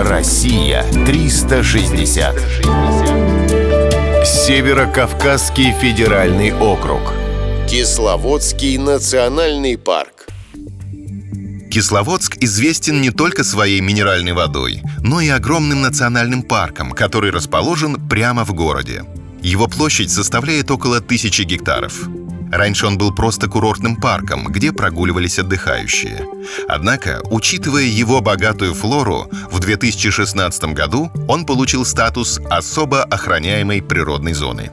Россия 360. Северо-Кавказский федеральный округ. Кисловодский национальный парк. Кисловодск известен не только своей минеральной водой, но и огромным национальным парком, который расположен прямо в городе. Его площадь составляет около тысячи гектаров. Раньше он был просто курортным парком, где прогуливались отдыхающие. Однако, учитывая его богатую флору, в 2016 году он получил статус особо охраняемой природной зоны.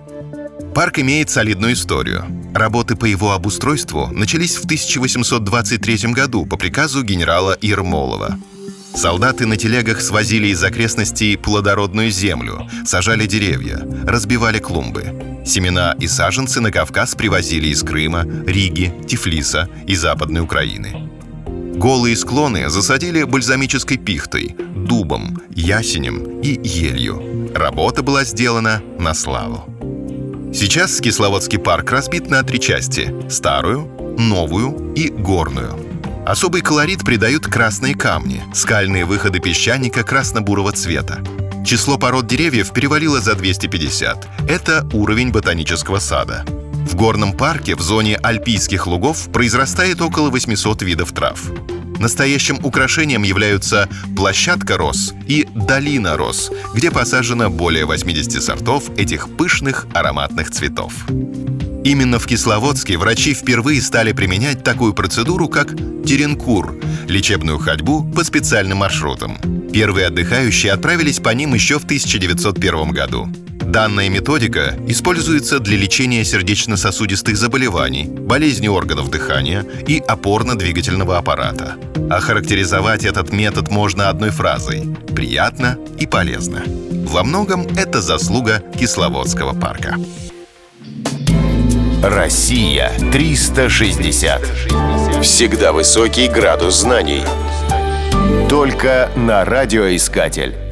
Парк имеет солидную историю. Работы по его обустройству начались в 1823 году по приказу генерала Ермолова. Солдаты на телегах свозили из окрестностей плодородную землю, сажали деревья, разбивали клумбы. Семена и саженцы на Кавказ привозили из Крыма, Риги, Тифлиса и Западной Украины. Голые склоны засадили бальзамической пихтой, дубом, ясенем и елью. Работа была сделана на славу. Сейчас Кисловодский парк разбит на три части – старую, новую и горную. Особый колорит придают красные камни, скальные выходы песчаника красно-бурого цвета. Число пород деревьев перевалило за 250. Это уровень ботанического сада. В горном парке в зоне альпийских лугов произрастает около 800 видов трав. Настоящим украшением являются площадка роз и долина роз, где посажено более 80 сортов этих пышных ароматных цветов. Именно в Кисловодске врачи впервые стали применять такую процедуру, как теренкур – лечебную ходьбу по специальным маршрутам. Первые отдыхающие отправились по ним еще в 1901 году. Данная методика используется для лечения сердечно-сосудистых заболеваний, болезней органов дыхания и опорно-двигательного аппарата. Охарактеризовать этот метод можно одной фразой – приятно и полезно. Во многом это заслуга Кисловодского парка. Россия 360. Всегда высокий градус знаний. Только на радиоискатель.